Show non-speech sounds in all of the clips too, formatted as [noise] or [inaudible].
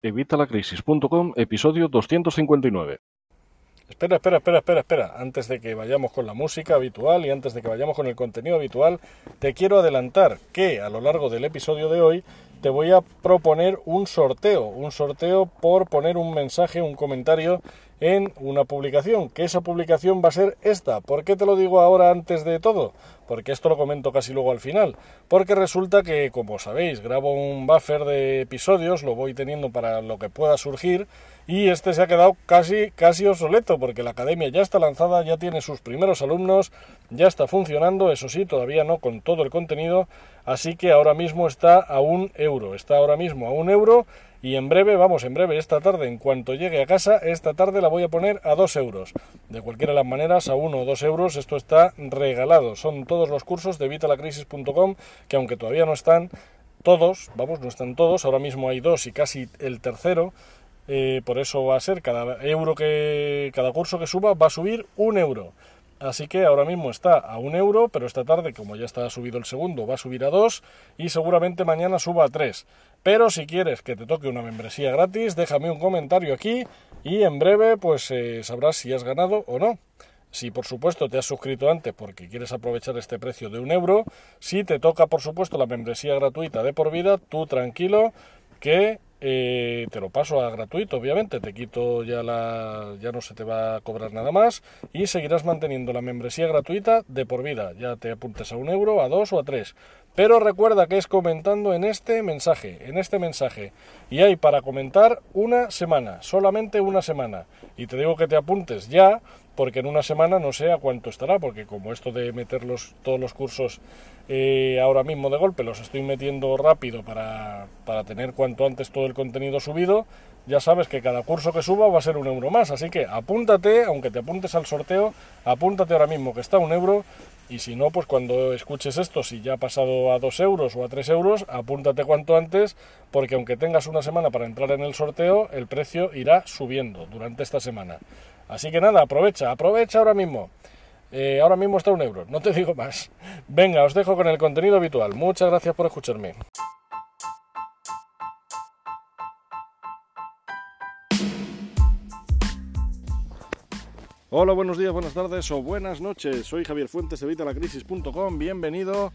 Evitalacrisis.com, episodio 259. Espera, espera, espera, espera, espera. Antes de que vayamos con la música habitual y antes de que vayamos con el contenido habitual, te quiero adelantar que a lo largo del episodio de hoy te voy a proponer un sorteo, un sorteo por poner un mensaje, un comentario en una publicación, que esa publicación va a ser esta. ¿Por qué te lo digo ahora antes de todo? Porque esto lo comento casi luego al final. Porque resulta que, como sabéis, grabo un buffer de episodios, lo voy teniendo para lo que pueda surgir, y este se ha quedado casi, casi obsoleto, porque la academia ya está lanzada, ya tiene sus primeros alumnos, ya está funcionando, eso sí, todavía no con todo el contenido, así que ahora mismo está a un euro, está ahora mismo a un euro y en breve, vamos, en breve, esta tarde, en cuanto llegue a casa, esta tarde la voy a poner a 2 euros. De cualquiera de las maneras, a 1 o 2 euros, esto está regalado. Son todos los cursos de vitalacrisis.com que aunque todavía no están todos, vamos, no están todos, ahora mismo hay dos y casi el tercero, eh, por eso va a ser cada euro que, cada curso que suba va a subir un euro. Así que ahora mismo está a un euro, pero esta tarde, como ya está subido el segundo, va a subir a dos y seguramente mañana suba a tres. Pero si quieres que te toque una membresía gratis, déjame un comentario aquí y en breve pues eh, sabrás si has ganado o no. Si por supuesto te has suscrito antes porque quieres aprovechar este precio de un euro, si te toca por supuesto la membresía gratuita de por vida, tú tranquilo que eh, te lo paso a gratuito, obviamente, te quito ya la, ya no se te va a cobrar nada más y seguirás manteniendo la membresía gratuita de por vida, ya te apuntes a un euro, a dos o a tres. Pero recuerda que es comentando en este mensaje, en este mensaje, y hay para comentar una semana, solamente una semana. Y te digo que te apuntes ya porque en una semana no sé a cuánto estará, porque como esto de meter todos los cursos eh, ahora mismo de golpe los estoy metiendo rápido para, para tener cuanto antes todo el contenido subido, ya sabes que cada curso que suba va a ser un euro más, así que apúntate, aunque te apuntes al sorteo, apúntate ahora mismo que está un euro y si no, pues cuando escuches esto, si ya ha pasado a dos euros o a tres euros, apúntate cuanto antes, porque aunque tengas una semana para entrar en el sorteo, el precio irá subiendo durante esta semana. Así que nada, aprovecha, aprovecha ahora mismo. Eh, ahora mismo está un euro, no te [laughs] digo más. Venga, os dejo con el contenido habitual. Muchas gracias por escucharme. Hola, buenos días, buenas tardes o buenas noches. Soy Javier Fuentes de Vitalacrisis.com. Bienvenido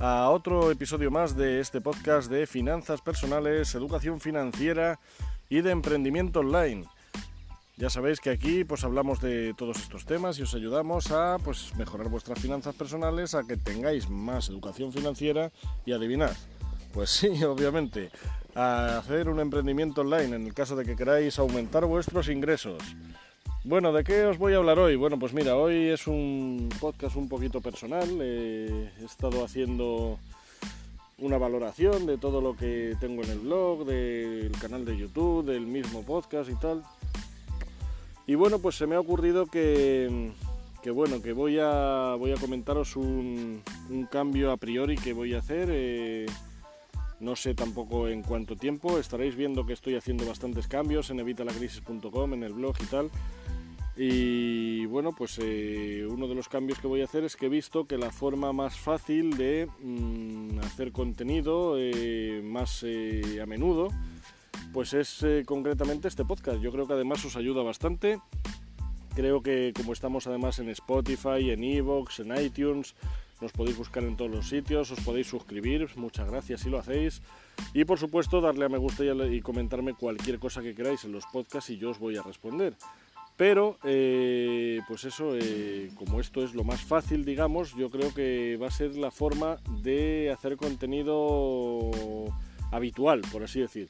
a otro episodio más de este podcast de finanzas personales, educación financiera y de emprendimiento online. Ya sabéis que aquí pues hablamos de todos estos temas y os ayudamos a pues mejorar vuestras finanzas personales, a que tengáis más educación financiera y adivinad. Pues sí, [laughs] obviamente, a hacer un emprendimiento online en el caso de que queráis aumentar vuestros ingresos. Bueno, ¿de qué os voy a hablar hoy? Bueno, pues mira, hoy es un podcast un poquito personal. he estado haciendo una valoración de todo lo que tengo en el blog, del canal de YouTube, del mismo podcast y tal. Y bueno, pues se me ha ocurrido que, bueno, que voy a, voy a comentaros un, cambio a priori que voy a hacer. Eh, no sé tampoco en cuánto tiempo. Estaréis viendo que estoy haciendo bastantes cambios en evitalacrisis.com, en el blog y tal. Y bueno, pues eh, uno de los cambios que voy a hacer es que he visto que la forma más fácil de mm, hacer contenido eh, más a menudo pues es eh, concretamente este podcast. Yo creo que además os ayuda bastante. Creo que como estamos además en Spotify, en Evox, en iTunes, nos podéis buscar en todos los sitios, os podéis suscribir, muchas gracias si lo hacéis. Y por supuesto darle a me gusta y, comentarme cualquier cosa que queráis en los podcasts y yo os voy a responder. Pero, eh, pues eso, eh, como esto es lo más fácil, digamos, yo creo que va a ser la forma de hacer contenido habitual, por así decir.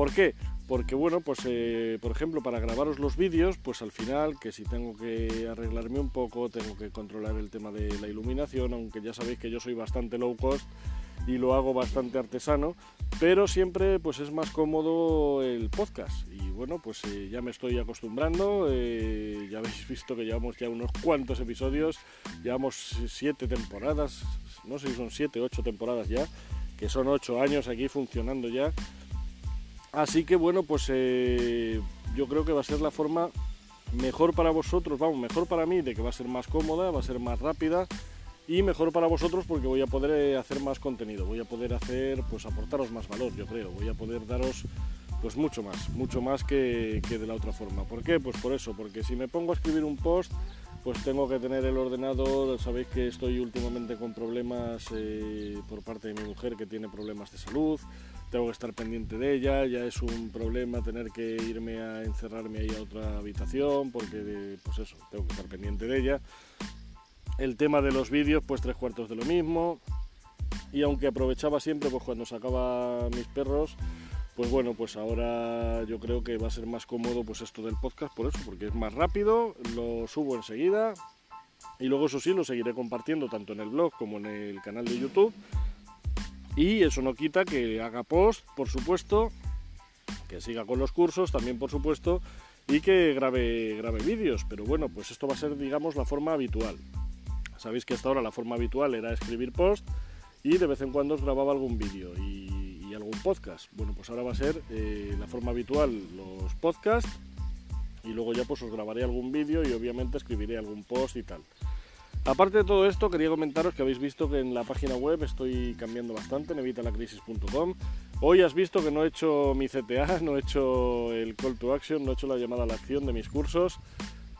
¿Por qué? Porque bueno, pues eh, por ejemplo para grabaros los vídeos, pues al final que si tengo que arreglarme un poco, tengo que controlar el tema de la iluminación, aunque ya sabéis que yo soy bastante low cost y lo hago bastante artesano, pero siempre pues es más cómodo el podcast y bueno pues eh, ya me estoy acostumbrando, eh, ya habéis [laughs] visto que llevamos ya unos cuantos episodios, llevamos siete temporadas, no sé si son siete, ocho temporadas ya, que son ocho años aquí funcionando ya Así que bueno, pues eh, yo creo que va a ser la forma mejor para vosotros, vamos, mejor para mí, de que va a ser más cómoda, va a ser más rápida y mejor para vosotros porque voy a poder eh, hacer más contenido, voy a poder hacer, pues aportaros más valor, yo creo, voy a poder daros pues mucho más, mucho más que, que de la otra forma. ¿Por qué? Pues por eso, porque si me pongo a escribir un post, pues tengo que tener el ordenador, sabéis que estoy últimamente con problemas eh, por parte de mi mujer que tiene problemas de salud, tengo que estar pendiente de ella, ya es un problema tener que irme a encerrarme ahí a otra habitación porque pues eso, tengo que estar pendiente de ella. El tema de los vídeos, pues tres cuartos de lo mismo. Y aunque aprovechaba siempre, pues cuando sacaba mis perros, pues bueno, pues ahora yo creo que va a ser más cómodo pues esto del podcast por eso, porque es más rápido, lo subo enseguida y luego eso sí lo seguiré compartiendo tanto en el blog como en el canal de YouTube. Y eso no quita que haga post, por supuesto, que siga con los cursos también, por supuesto, y que grabe, grabe vídeos. Pero bueno, pues esto va a ser, digamos, la forma habitual. Sabéis que hasta ahora la forma habitual era escribir post y de vez en cuando os grababa algún vídeo. Y algún podcast. Bueno, pues ahora va a ser eh, la forma habitual los podcasts y luego ya pues os grabaré algún vídeo y obviamente escribiré algún post y tal. Aparte de todo esto, quería comentaros que habéis visto que en la página web estoy cambiando bastante, en. Hoy has visto que no he hecho mi CTA, [laughs] no he hecho el call to action, no he hecho la llamada a la acción de mis cursos.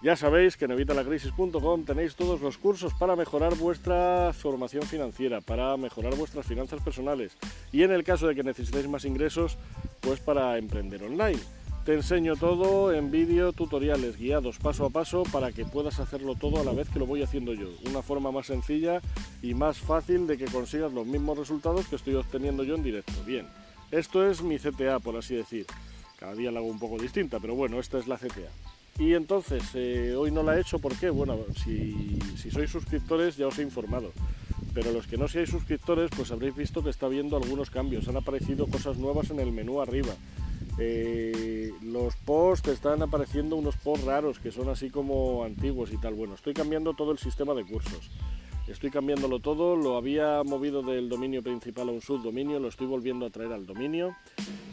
Ya sabéis que en evitalacrisis.com tenéis todos los cursos para mejorar vuestra formación financiera, para mejorar vuestras finanzas personales y en el caso de que necesitéis más ingresos, pues para emprender online. Te enseño todo en vídeo, tutoriales guiados paso a paso para que puedas hacerlo todo a la vez que lo voy haciendo yo. Una forma más sencilla y más fácil de que consigas los mismos resultados que estoy obteniendo yo en directo. Bien, esto es mi CTA, por así decir. Cada día la hago un poco distinta, pero bueno, esta es la CTA. Y entonces, eh, hoy no la he hecho, ¿por qué? Bueno, si, sois suscriptores ya os he informado. Pero los que no seáis suscriptores, pues habréis visto que está habiendo algunos cambios. Han aparecido cosas nuevas en el menú arriba. Eh, los posts están apareciendo unos posts raros que son así como antiguos y tal. Bueno, estoy cambiando todo el sistema de cursos. Estoy cambiándolo todo. Lo había movido del dominio principal a un subdominio. Lo estoy volviendo a traer al dominio.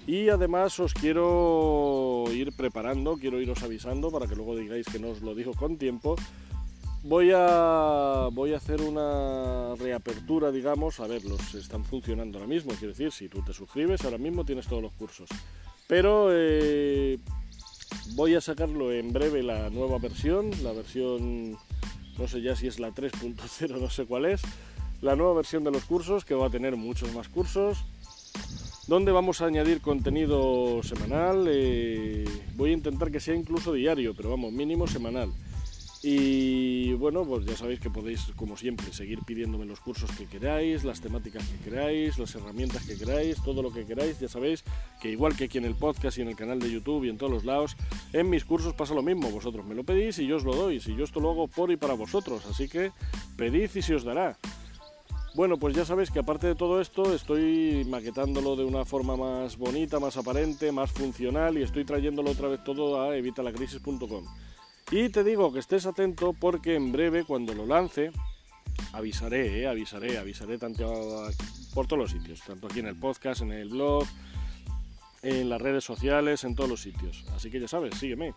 Y además os quiero ir preparando, quiero iros avisando para que luego digáis que no os lo digo con tiempo. Voy a, voy a hacer una reapertura, digamos, a ver, los están funcionando ahora mismo, quiero decir, si tú te suscribes, ahora mismo tienes todos los cursos. Pero eh, voy a sacarlo en breve la nueva versión, la versión, no sé ya si es la 3.0, no sé cuál es, la nueva versión de los cursos, que va a tener muchos más cursos, donde vamos a añadir contenido semanal. Eh, voy a intentar que sea incluso diario, pero vamos, mínimo semanal. Y bueno, pues ya sabéis que podéis, como siempre, seguir pidiéndome los cursos que queráis, las temáticas que queráis, las herramientas que queráis, todo lo que queráis. Ya sabéis que igual que aquí en el podcast y en el canal de YouTube y en todos los lados, en mis cursos pasa lo mismo. Vosotros me lo pedís y yo os lo doy. Si yo esto lo hago por y para vosotros. Así que pedid y se os dará. Bueno, pues ya sabéis que aparte de todo esto estoy maquetándolo de una forma más bonita, más aparente, más funcional y estoy trayéndolo otra vez todo a evitalacrisis.com. Y te digo que estés atento porque en breve cuando lo lance avisaré, ¿eh? avisaré, avisaré tanto por todos los sitios, tanto aquí en el podcast, en el blog, en las redes sociales, en todos los sitios. Así que ya sabes, sígueme.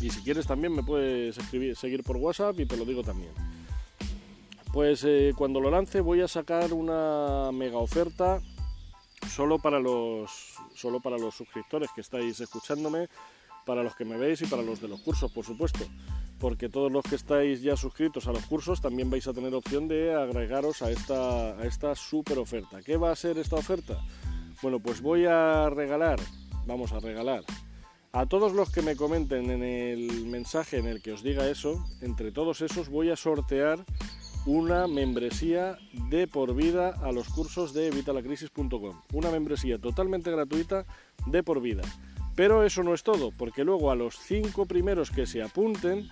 Y si quieres también me puedes escribir, seguir por WhatsApp y te lo digo también. Pues eh, cuando lo lance voy a sacar una mega oferta solo para los solo para los suscriptores que estáis escuchándome, para los que me veis y para los de los cursos, por supuesto, porque todos los que estáis ya suscritos a los cursos también vais a tener opción de agregaros a esta a super oferta. ¿Qué va a ser esta oferta? Bueno, pues voy a regalar, vamos a regalar a todos los que me comenten en el mensaje en el que os diga eso, entre todos esos voy a sortear una membresía de por vida a los cursos de evitalacrisis.com. Una membresía totalmente gratuita de por vida. Pero eso no es todo, porque luego a los cinco primeros que se apunten,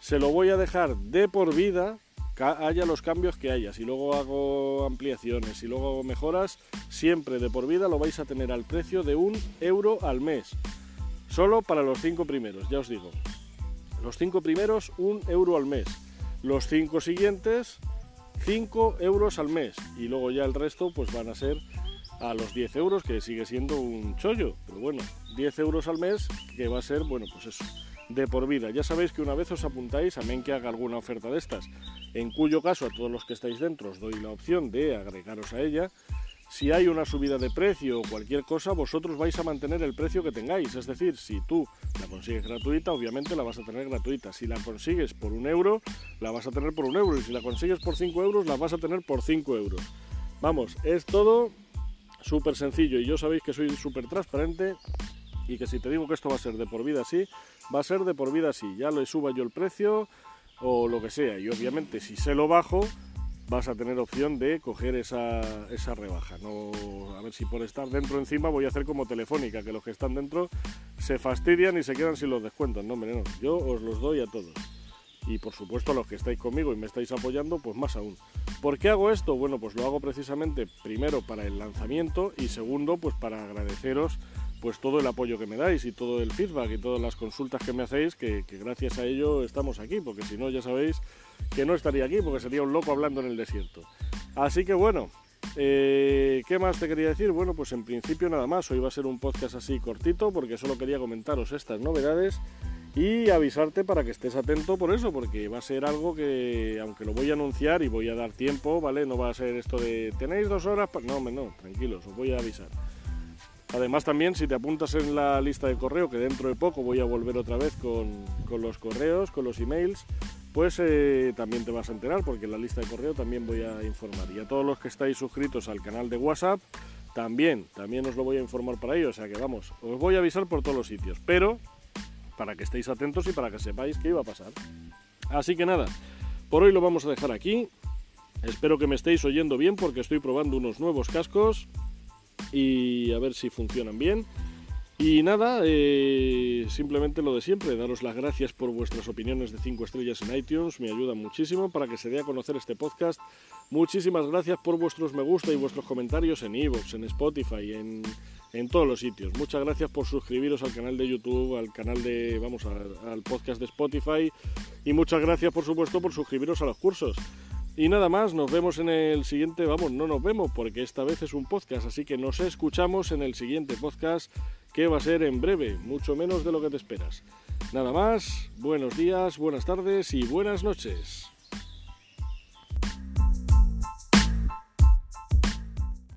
se lo voy a dejar de por vida, haya los cambios que haya. Si luego hago ampliaciones, si luego hago mejoras, siempre de por vida lo vais a tener al precio de un euro al mes. Solo para los cinco primeros, ya os digo. Los cinco primeros, un euro al mes los cinco siguientes, 5 euros al mes. Y luego ya el resto pues van a ser a los 10 euros, que sigue siendo un chollo. Pero bueno, 10 euros al mes, que va a ser, bueno, pues eso, de por vida. Ya sabéis que una vez os apuntáis, a menos que haga alguna oferta de estas, en cuyo caso a todos los que estáis dentro os doy la opción de agregaros a ella, si hay una subida de precio o cualquier cosa, vosotros vais a mantener el precio que tengáis. Es decir, si tú la consigues gratuita, obviamente la vas a tener gratuita. Si la consigues por un euro, la vas a tener por un euro. Y si la consigues por 5 euros, la vas a tener por 5 euros. Vamos, es todo súper sencillo. Y yo sabéis que soy súper transparente y que si te digo que esto va a ser de por vida así, va a ser de por vida así. Ya le suba yo el precio o lo que sea. Y obviamente si se lo bajo, vas a tener opción de coger esa, esa rebaja. No, a ver si por estar dentro encima voy a hacer como Telefónica, que los que están dentro se fastidian y se quedan sin los descuentos. No, hombre, yo os los doy a todos. Y por supuesto a los que estáis conmigo y me estáis apoyando, pues más aún. ¿Por qué hago esto? Bueno, pues lo hago precisamente primero para el lanzamiento y segundo, pues para agradeceros pues todo el apoyo que me dais y todo el feedback y todas las consultas que me hacéis, que, gracias a ello estamos aquí, porque si no ya sabéis que no estaría aquí, porque sería un loco hablando en el desierto. Así que bueno, eh, ¿qué más te quería decir? Bueno, pues en principio nada más, hoy va a ser un podcast así cortito, porque solo quería comentaros estas novedades y avisarte para que estés atento por eso, porque va a ser algo que, aunque lo voy a anunciar y voy a dar tiempo, ¿vale? No va a ser esto de, ¿tenéis dos horas? No, no, tranquilos, os voy a avisar. Además también si te apuntas en la lista de correo, que dentro de poco voy a volver otra vez con, los correos, con los emails, pues eh, también te vas a enterar porque en la lista de correo también voy a informar. Y a todos los que estáis suscritos al canal de WhatsApp, también, también os lo voy a informar para ello. O sea que vamos, os voy a avisar por todos los sitios, pero para que estéis atentos y para que sepáis qué iba a pasar. Así que nada, por hoy lo vamos a dejar aquí. Espero que me estéis oyendo bien porque estoy probando unos nuevos cascos y a ver si funcionan bien. Y nada, eh, simplemente lo de siempre, daros las gracias por vuestras opiniones de 5 estrellas en iTunes, me ayudan muchísimo para que se dé a conocer este podcast. Muchísimas gracias por vuestros me gusta y vuestros comentarios en iVoox, en Spotify, en, en, todos los sitios. Muchas gracias por suscribiros al canal de YouTube, al canal de, vamos, al podcast de Spotify y muchas gracias por supuesto por suscribiros a los cursos. Y nada más, nos vemos en el siguiente, vamos, no nos vemos porque esta vez es un podcast, así que nos escuchamos en el siguiente podcast que va a ser en breve, mucho menos de lo que te esperas. Nada más, buenos días, buenas tardes y buenas noches.